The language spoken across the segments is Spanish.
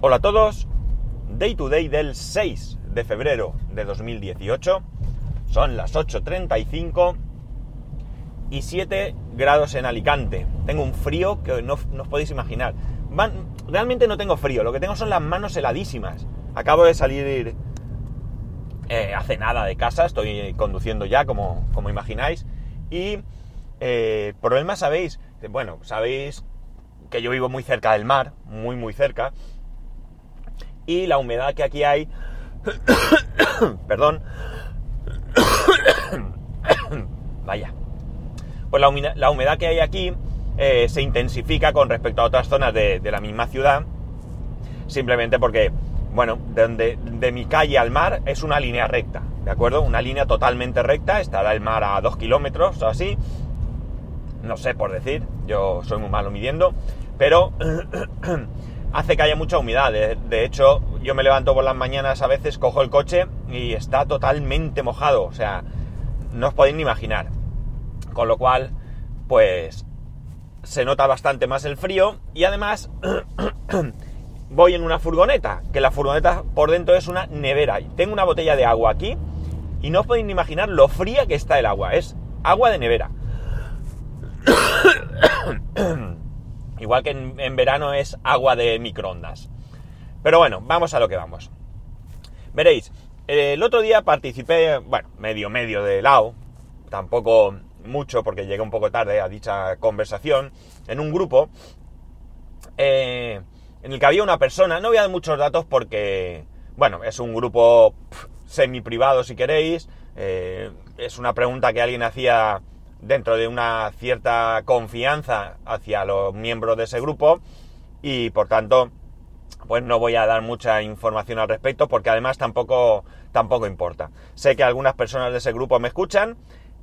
Hola a todos, Day to Day del 6 de febrero de 2018, son las 8.35 y 7 grados en Alicante. Tengo un frío que no, os podéis imaginar. realmente no tengo frío, lo que tengo son las manos heladísimas. Acabo de salir eh, hace nada de casa, estoy conduciendo ya, como, como imagináis, y eh, problema sabéis, bueno, sabéis que yo vivo muy cerca del mar, muy muy cerca, y la humedad que aquí hay, perdón, vaya, pues la humedad, que hay aquí eh, se intensifica con respecto a otras zonas de, la misma ciudad, simplemente porque, bueno, de, de mi calle al mar es una línea recta, ¿de acuerdo? Una línea totalmente recta, estará el mar a dos kilómetros o así, no sé por decir, yo soy muy malo midiendo, pero hace que haya mucha humedad. De, hecho, yo me levanto por las mañanas a veces, cojo el coche y está totalmente mojado. O sea, no os podéis ni imaginar. Con lo cual, pues se nota bastante más el frío y además voy en una furgoneta, que la furgoneta por dentro es una nevera. Tengo una botella de agua aquí y no os podéis ni imaginar lo fría que está el agua. Es agua de nevera. Igual que en, verano es agua de microondas. Pero bueno, vamos a lo que vamos. Veréis, el otro día participé, bueno, medio medio de lado, tampoco mucho porque llegué un poco tarde a dicha conversación, en un grupo eh, en el que había una persona, no voy a dar muchos datos porque, bueno, es un grupo semi privado si queréis, eh, es una pregunta que alguien hacía dentro de una cierta confianza hacia los miembros de ese grupo y por tanto pues no voy a dar mucha información al respecto porque además tampoco, tampoco importa. Sé que algunas personas de ese grupo me escuchan,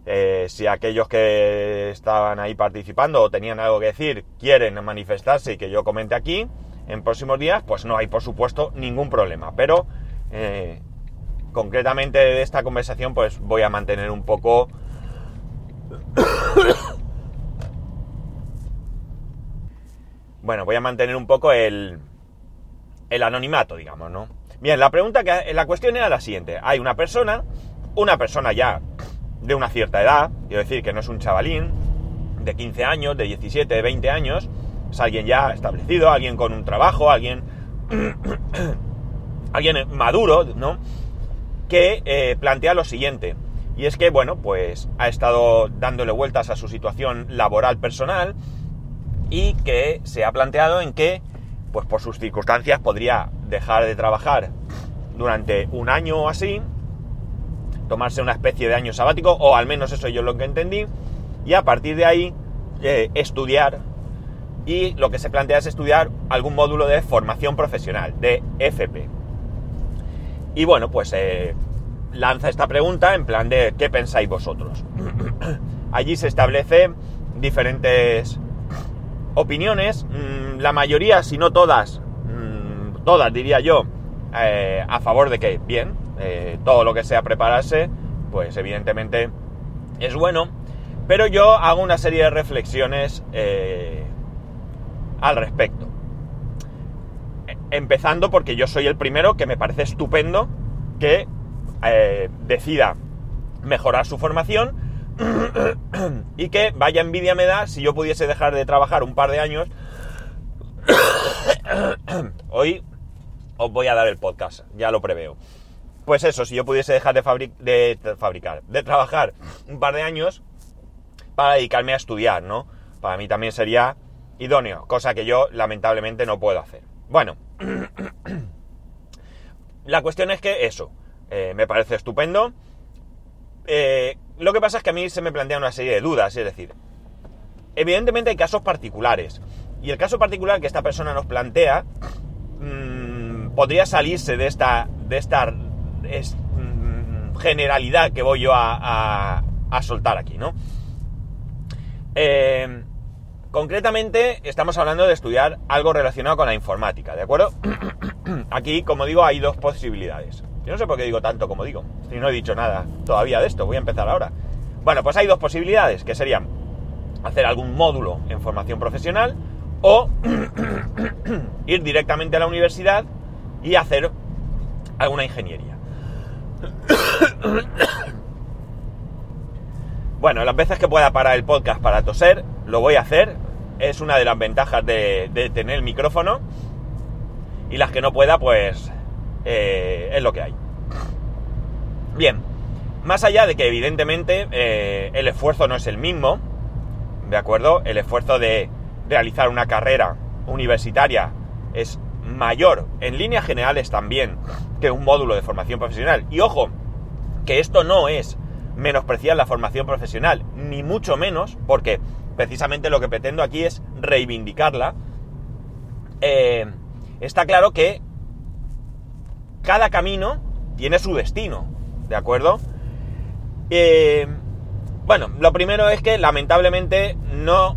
eh, si aquellos que estaban ahí participando o tenían algo que decir quieren manifestarse y que yo comente aquí en próximos días, pues no hay por supuesto ningún problema. Pero eh, concretamente de esta conversación pues voy a mantener un poco bueno, voy a mantener un poco el, el anonimato, digamos, ¿no? Bien, la pregunta que la cuestión era la siguiente. Hay una persona, una persona ya de una cierta edad, quiero decir que no es un chavalín de 15 años, de 17, de 20 años, es alguien ya establecido, alguien con un trabajo, alguien alguien maduro, ¿no? Que eh, plantea lo siguiente. Y es que, bueno, pues ha estado dándole vueltas a su situación laboral personal y que se ha planteado en que, pues por sus circunstancias, podría dejar de trabajar durante un año o así, tomarse una especie de año sabático, o al menos eso yo lo que entendí, y a partir de ahí eh, estudiar, y lo que se plantea es estudiar algún módulo de formación profesional, de FP. Y bueno, pues eh, lanza esta pregunta en plan de ¿qué pensáis vosotros? Allí se establece diferentes opiniones, mm, la mayoría, si no todas, mm, todas diría yo, eh, a favor de que, bien, eh, todo lo que sea prepararse, pues evidentemente es bueno, pero yo hago una serie de reflexiones eh, al respecto. Empezando porque yo soy el primero que me parece estupendo que eh, decida mejorar su formación y que vaya envidia me da si yo pudiese dejar de trabajar un par de años. Hoy os voy a dar el podcast, ya lo preveo. Pues eso, si yo pudiese dejar de, de fabricar, de trabajar un par de años para dedicarme a estudiar, ¿no? Para mí también sería idóneo, cosa que yo lamentablemente no puedo hacer. Bueno, la cuestión es que eso, eh, me parece estupendo. Eh, lo que pasa es que a mí se me plantea una serie de dudas, es decir, evidentemente hay casos particulares. Y el caso particular que esta persona nos plantea mm, podría salirse de esta, de esta mm, generalidad que voy yo a, a, soltar aquí, ¿no? Eh, concretamente estamos hablando de estudiar algo relacionado con la informática, ¿de acuerdo? aquí, como digo, hay dos posibilidades. Yo no sé por qué digo tanto como digo. Si no he dicho nada todavía de esto, voy a empezar ahora. Bueno, pues hay dos posibilidades, que serían hacer algún módulo en formación profesional o ir directamente a la universidad y hacer alguna ingeniería. bueno, las veces que pueda parar el podcast para toser, lo voy a hacer. Es una de las ventajas de, tener el micrófono. Y las que no pueda, pues eh, es lo que hay. Bien, más allá de que evidentemente eh, el esfuerzo no es el mismo, ¿de acuerdo? El esfuerzo de realizar una carrera universitaria es mayor en líneas generales también que un módulo de formación profesional. Y ojo, que esto no es menospreciar la formación profesional, ni mucho menos, porque precisamente lo que pretendo aquí es reivindicarla. Eh, está claro que cada camino tiene su destino, ¿de acuerdo? Eh, bueno, lo primero es que lamentablemente no,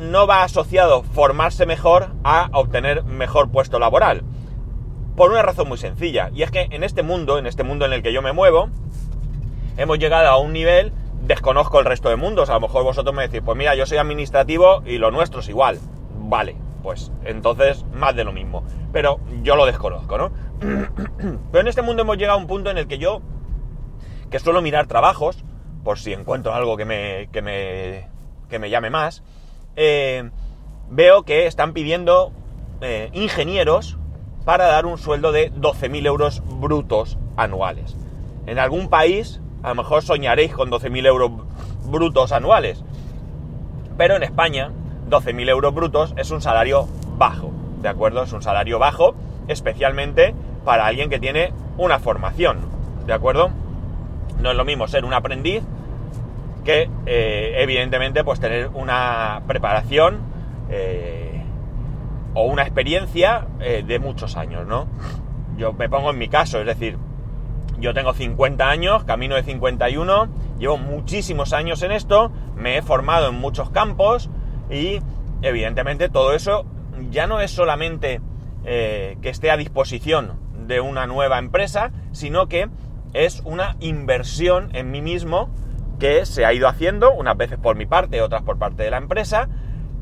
no va asociado formarse mejor a obtener mejor puesto laboral. Por una razón muy sencilla, y es que en este mundo, en este mundo en el que yo me muevo, hemos llegado a un nivel, desconozco el resto de mundos, a lo mejor vosotros me decís, pues mira, yo soy administrativo y lo nuestro es igual. Vale, pues entonces más de lo mismo. Pero yo lo desconozco, ¿no? Pero en este mundo hemos llegado a un punto en el que yo que suelo mirar trabajos, por si encuentro algo que me, que me, que me llame más, eh, veo que están pidiendo eh, ingenieros para dar un sueldo de 12.000 euros brutos anuales. En algún país, a lo mejor soñaréis con 12.000 euros brutos anuales, pero en España, 12.000 euros brutos es un salario bajo, ¿de acuerdo? Es un salario bajo, especialmente para alguien que tiene una formación, ¿de acuerdo? No es lo mismo ser un aprendiz que, eh, evidentemente, pues tener una preparación eh, o una experiencia eh, de muchos años, ¿no? Yo me pongo en mi caso, es decir, yo tengo 50 años, camino de 51, llevo muchísimos años en esto, me he formado en muchos campos y, evidentemente, todo eso ya no es solamente que esté a disposición de una nueva empresa, sino que es una inversión en mí mismo que se ha ido haciendo, unas veces por mi parte, otras por parte de la empresa,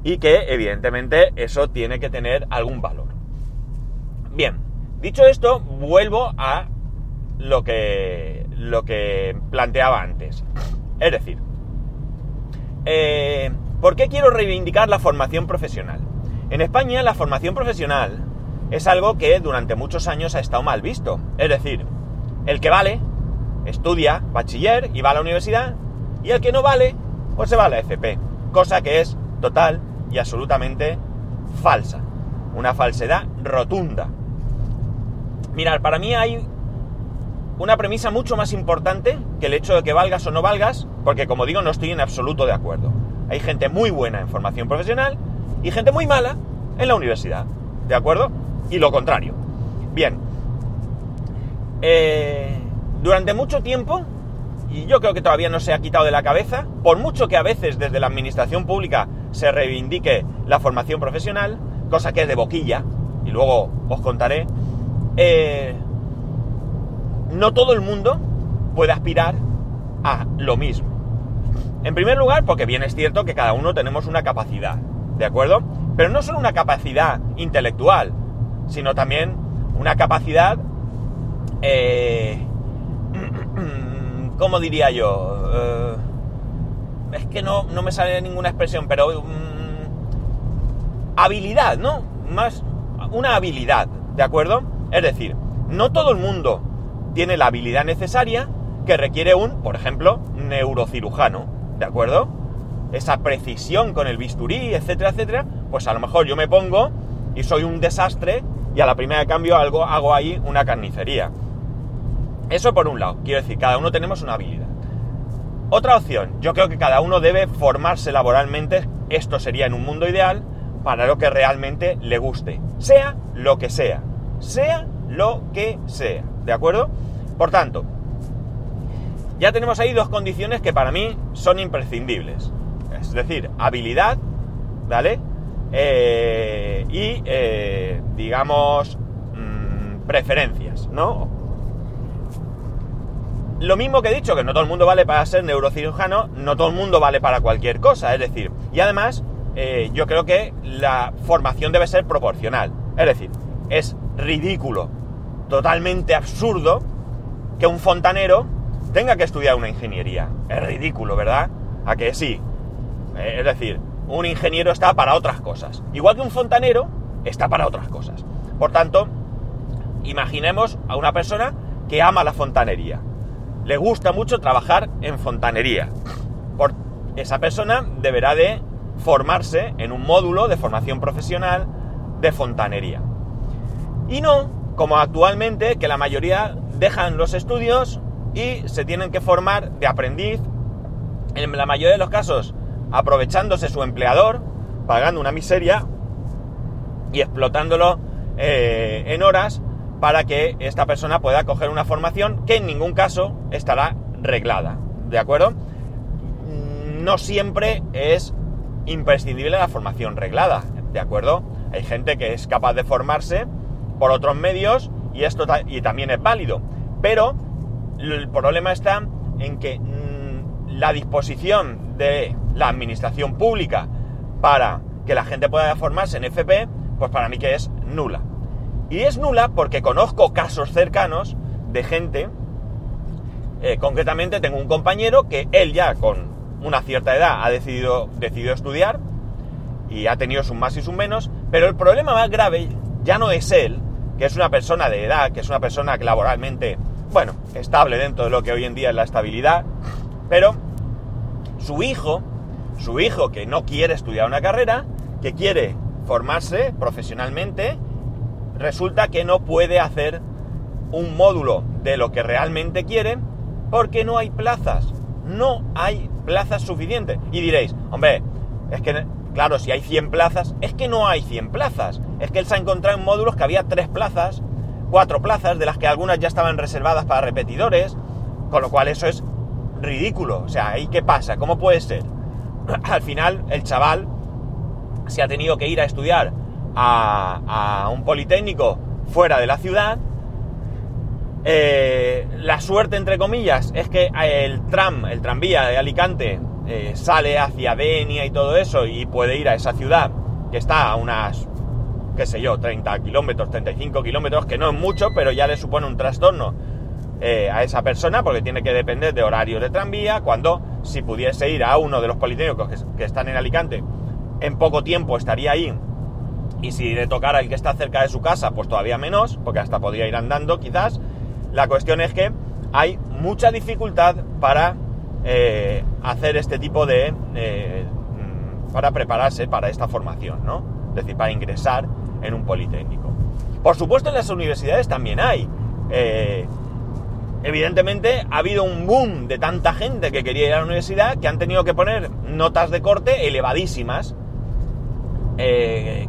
y que evidentemente eso tiene que tener algún valor. Bien, dicho esto, vuelvo a lo que, lo que planteaba antes. Es decir, eh, ¿por qué quiero reivindicar la formación profesional? En España la formación profesional es algo que durante muchos años ha estado mal visto. Es decir, el que vale, estudia bachiller y va a la universidad, y el que no vale, pues se va a la FP. Cosa que es total y absolutamente falsa. Una falsedad rotunda. Mirad, para mí hay una premisa mucho más importante que el hecho de que valgas o no valgas, porque como digo, no estoy en absoluto de acuerdo. Hay gente muy buena en formación profesional y gente muy mala en la universidad. ¿De acuerdo? Y lo contrario. Bien, eh, durante mucho tiempo, y yo creo que todavía no se ha quitado de la cabeza, por mucho que a veces desde la administración pública se reivindique la formación profesional, cosa que es de boquilla, y luego os contaré, eh, no todo el mundo puede aspirar a lo mismo. En primer lugar, porque bien es cierto que cada uno tenemos una capacidad, ¿de acuerdo? Pero no solo una capacidad intelectual, sino también una capacidad eh, ¿Cómo diría yo? Eh, es que no, no, me sale ninguna expresión, pero... Mm, habilidad, ¿no? Más una habilidad, ¿de acuerdo? Es decir, no todo el mundo tiene la habilidad necesaria que requiere un, por ejemplo, neurocirujano, ¿de acuerdo? Esa precisión con el bisturí, etcétera, etcétera, pues a lo mejor yo me pongo y soy un desastre y a la primera de cambio algo, hago ahí una carnicería. Eso por un lado, quiero decir, cada uno tenemos una habilidad. Otra opción, yo creo que cada uno debe formarse laboralmente, esto sería en un mundo ideal, para lo que realmente le guste, sea lo que sea, sea lo que sea, ¿de acuerdo? Por tanto, ya tenemos ahí dos condiciones que para mí son imprescindibles, es decir, habilidad, ¿vale? Eh, y, eh, digamos, mm, preferencias, ¿no? Lo mismo que he dicho, que no todo el mundo vale para ser neurocirujano, no todo el mundo vale para cualquier cosa, es decir, y además eh, yo creo que la formación debe ser proporcional. Es decir, es ridículo, totalmente absurdo, que un fontanero tenga que estudiar una ingeniería. Es ridículo, ¿verdad? A que sí. Eh, es decir, un ingeniero está para otras cosas. Igual que un fontanero está para otras cosas. Por tanto, imaginemos a una persona que ama la fontanería. Le gusta mucho trabajar en fontanería. Por esa persona deberá de formarse en un módulo de formación profesional de fontanería. Y no, como actualmente, que la mayoría dejan los estudios y se tienen que formar de aprendiz, en la mayoría de los casos aprovechándose su empleador, pagando una miseria y explotándolo eh, en horas para que esta persona pueda coger una formación que en ningún caso estará reglada. ¿De acuerdo? No siempre es imprescindible la formación reglada. ¿De acuerdo? Hay gente que es capaz de formarse por otros medios y esto y también es válido. Pero el problema está en que mm, la disposición de la administración pública para que la gente pueda formarse en FP, pues para mí que es nula. Y es nula porque conozco casos cercanos de gente, eh, concretamente tengo un compañero que él ya con una cierta edad ha decidido, decidido estudiar y ha tenido sus más y sus menos, pero el problema más grave ya no es él, que es una persona de edad, que es una persona laboralmente, bueno, estable dentro de lo que hoy en día es la estabilidad, pero su hijo, su hijo que no quiere estudiar una carrera, que quiere formarse profesionalmente, resulta que no puede hacer un módulo de lo que realmente quiere porque no hay plazas. No hay plazas suficientes. Y diréis, hombre, es que Claro, si hay 100 plazas, es que no hay 100 plazas. Es que él se ha encontrado en módulos que había 3 plazas, 4 plazas, de las que algunas ya estaban reservadas para repetidores, con lo cual eso es ridículo. O sea, ¿y qué pasa? ¿Cómo puede ser? Al final, el chaval se ha tenido que ir a estudiar a, un politécnico fuera de la ciudad. Eh, la suerte, entre comillas, es que el tram, el tranvía de Alicante, eh, sale hacia Denia y todo eso y puede ir a esa ciudad que está a unas, qué sé yo, 30 kilómetros, 35 kilómetros, que no es mucho, pero ya le supone un trastorno eh, a esa persona porque tiene que depender de horarios de tranvía, cuando si pudiese ir a uno de los politécnicos que, están en Alicante, en poco tiempo estaría ahí y si le tocara el que está cerca de su casa, pues todavía menos, porque hasta podría ir andando quizás. La cuestión es que hay mucha dificultad para eh, hacer este tipo de... Eh, para prepararse para esta formación, ¿no? Es decir, para ingresar en un politécnico. Por supuesto en las universidades también hay. Eh, evidentemente ha habido un boom de tanta gente que quería ir a la universidad que han tenido que poner notas de corte elevadísimas.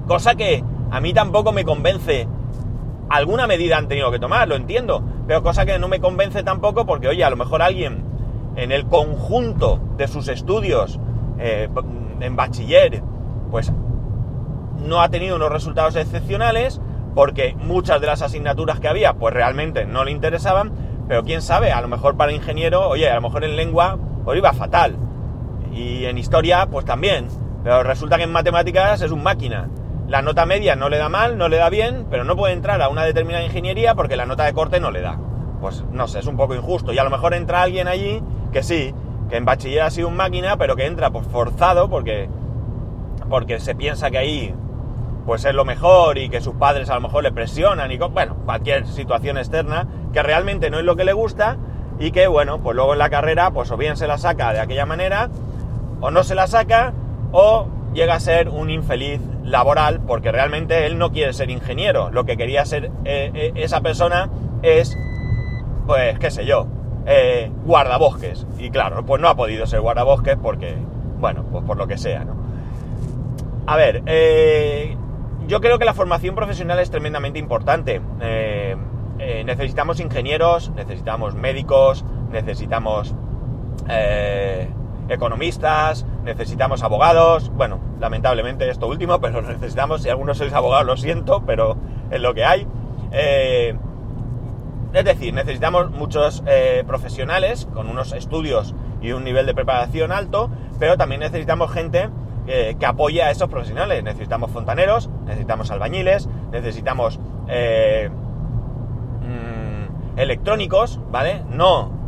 cosa que a mí tampoco me convence. Alguna medida han tenido que tomar, lo entiendo. Pero cosa que no me convence tampoco porque, oye, a lo mejor alguien en el conjunto de sus estudios eh, en bachiller, pues no ha tenido unos resultados excepcionales porque muchas de las asignaturas que había pues realmente no le interesaban, pero quién sabe, a lo mejor para ingeniero, oye, a lo mejor en lengua pues iba fatal y en historia pues también, pero resulta que en matemáticas es un máquina. La nota media no le da mal, no le da bien, pero no puede entrar a una determinada ingeniería porque la nota de corte no le da. Pues no sé, es un poco injusto. Y a lo mejor entra alguien allí que sí, que en bachiller ha sido un máquina, pero que entra por forzado porque, porque se piensa que ahí pues es lo mejor y que sus padres a lo mejor le presionan y bueno, cualquier situación externa que realmente no es lo que le gusta y que bueno, pues luego en la carrera pues o bien se la saca de aquella manera o no se la saca o llega a ser un infeliz laboral porque realmente él no quiere ser ingeniero, lo que quería ser eh, eh, esa persona es pues qué sé yo, eh, guardabosques. Y claro, pues no ha podido ser guardabosques porque, bueno, pues por lo que sea, ¿no? A ver, eh, yo creo que la formación profesional es tremendamente importante. Eh, necesitamos ingenieros, necesitamos médicos, necesitamos economistas, necesitamos abogados. Bueno, lamentablemente esto último, pero necesitamos. Si algunos sois abogados, lo siento, pero es lo que hay. Es decir, necesitamos muchos eh, profesionales con unos estudios y un nivel de preparación alto, pero también necesitamos gente eh, que apoye a esos profesionales. Necesitamos fontaneros, necesitamos albañiles, necesitamos eh, mm, electrónicos, ¿vale? No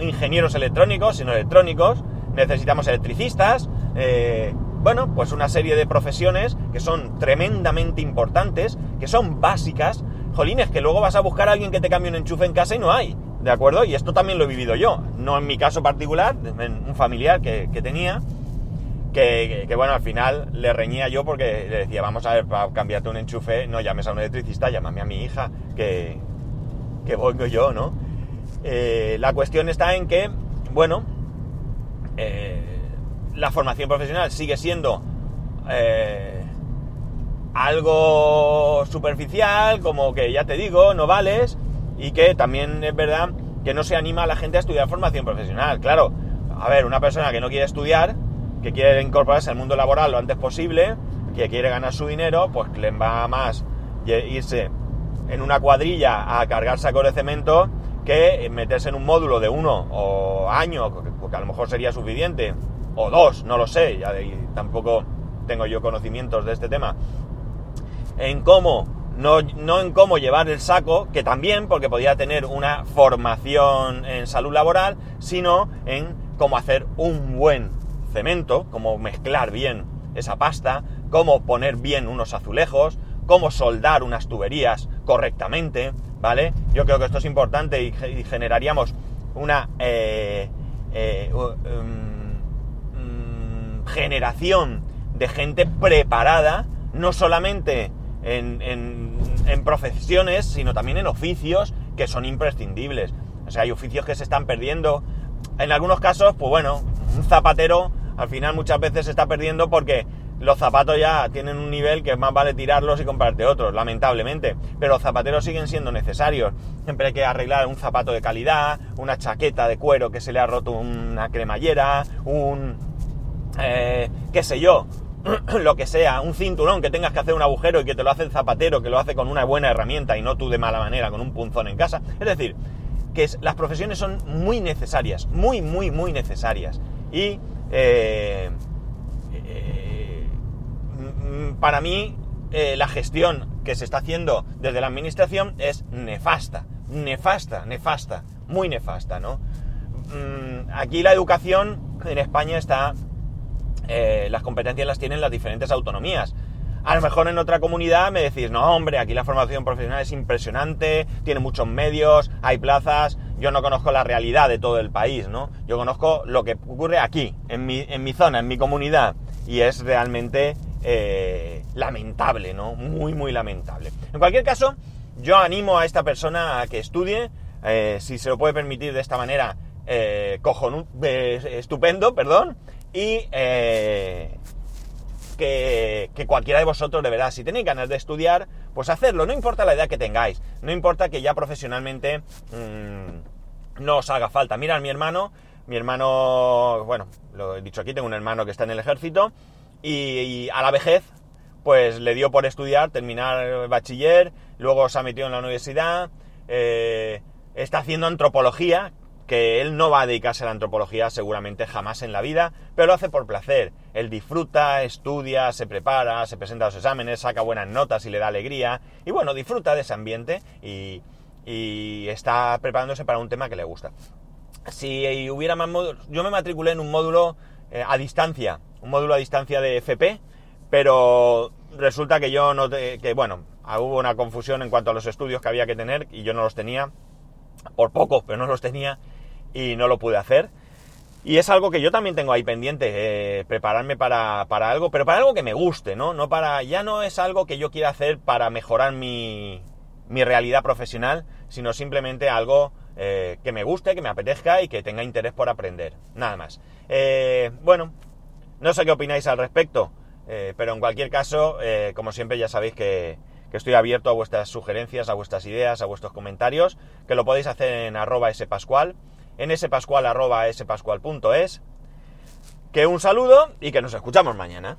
ingenieros electrónicos, sino electrónicos. Necesitamos electricistas. Eh, bueno, pues una serie de profesiones que son tremendamente importantes, que son básicas. Jolines, que luego vas a buscar a alguien que te cambie un enchufe en casa y no hay. ¿De acuerdo? Y esto también lo he vivido yo. No en mi caso particular, en un familiar que, tenía. Que, bueno, al final le reñía yo porque le decía, vamos a ver, para cambiarte un enchufe, no llames a un electricista, llámame a mi hija, que, que yo, ¿no? Eh, la cuestión está en que, bueno, eh, la formación profesional sigue siendo eh, algo superficial, como que ya te digo, no vales, y que también es verdad que no se anima a la gente a estudiar formación profesional. Claro, a ver, una persona que no quiere estudiar, que quiere incorporarse al mundo laboral lo antes posible, que quiere ganar su dinero, pues le va más irse en una cuadrilla a cargar sacos de cemento que meterse en un módulo de uno o año, porque a lo mejor sería suficiente, o dos, no lo sé, ya tampoco tengo yo conocimientos de este tema, en cómo, no, no en cómo llevar el saco, que también, porque podía tener una formación en salud laboral, sino en cómo hacer un buen cemento, cómo mezclar bien esa pasta, cómo poner bien unos azulejos, cómo soldar unas tuberías correctamente, ¿vale? Yo creo que esto es importante y, generaríamos una eh, eh, um, mm, generación de gente preparada, no solamente en, en, profesiones, sino también en oficios que son imprescindibles. O sea, hay oficios que se están perdiendo. En algunos casos, pues bueno, un zapatero al final muchas veces se está perdiendo porque los zapatos ya tienen un nivel que más vale tirarlos y comprarte otros, lamentablemente. Pero los zapateros siguen siendo necesarios. Siempre hay que arreglar un zapato de calidad, una chaqueta de cuero que se le ha roto una cremallera, un... Eh, qué sé yo, lo que sea, un cinturón que tengas que hacer un agujero y que te lo hace el zapatero, que lo hace con una buena herramienta y no tú de mala manera, con un punzón en casa. Es decir, que las profesiones son muy necesarias, muy, muy, muy necesarias. Y eh, Mm, para mí eh, la gestión que se está haciendo desde la administración es nefasta, nefasta, nefasta, muy nefasta, ¿no? Mm, aquí la educación en España está, eh, las competencias las tienen las diferentes autonomías. A lo mejor en otra comunidad me decís, no hombre, aquí la formación profesional es impresionante, tiene muchos medios, hay plazas, yo no conozco la realidad de todo el país, ¿no? Yo conozco lo que ocurre aquí, en mi, en mi zona, en mi comunidad, y es realmente eh, lamentable, ¿no? Muy, muy lamentable. En cualquier caso, yo animo a esta persona a que estudie, eh, si se lo puede permitir de esta manera, eh, estupendo, perdón, y que, que, cualquiera de vosotros, de verdad, si tenéis ganas de estudiar, pues hacerlo, no importa la edad que tengáis, no importa que ya profesionalmente mm, no os haga falta. Mira, mi hermano, mi hermano, bueno, lo he dicho aquí, tengo un hermano que está en el ejército, y, a la vejez, pues le dio por estudiar, terminar bachiller, luego se ha metido en la universidad, eh, está haciendo antropología, que él no va a dedicarse a la antropología seguramente jamás en la vida, pero lo hace por placer. Él disfruta, estudia, se prepara, se presenta a los exámenes, saca buenas notas y le da alegría, y bueno, disfruta de ese ambiente y, está preparándose para un tema que le gusta. Si hubiera más módulos, yo me matriculé en un módulo eh, a distancia, un módulo a distancia de FP, pero resulta que yo no, que bueno, hubo una confusión en cuanto a los estudios que había que tener y yo no los tenía, por poco, pero no los tenía y no lo pude hacer. Y es algo que yo también tengo ahí pendiente, eh, prepararme para, algo, pero para algo que me guste, ¿no? No para, ya no es algo que yo quiera hacer para mejorar mi, mi realidad profesional, sino simplemente algo eh, que me guste, que me apetezca y que tenga interés por aprender. Nada más. Eh, bueno, no sé qué opináis al respecto, eh, pero en cualquier caso, como siempre ya sabéis que, estoy abierto a vuestras sugerencias, a vuestras ideas, a vuestros comentarios, que lo podéis hacer en arroba spascual, en spascual arroba spascual.es. Que un saludo y que nos escuchamos mañana.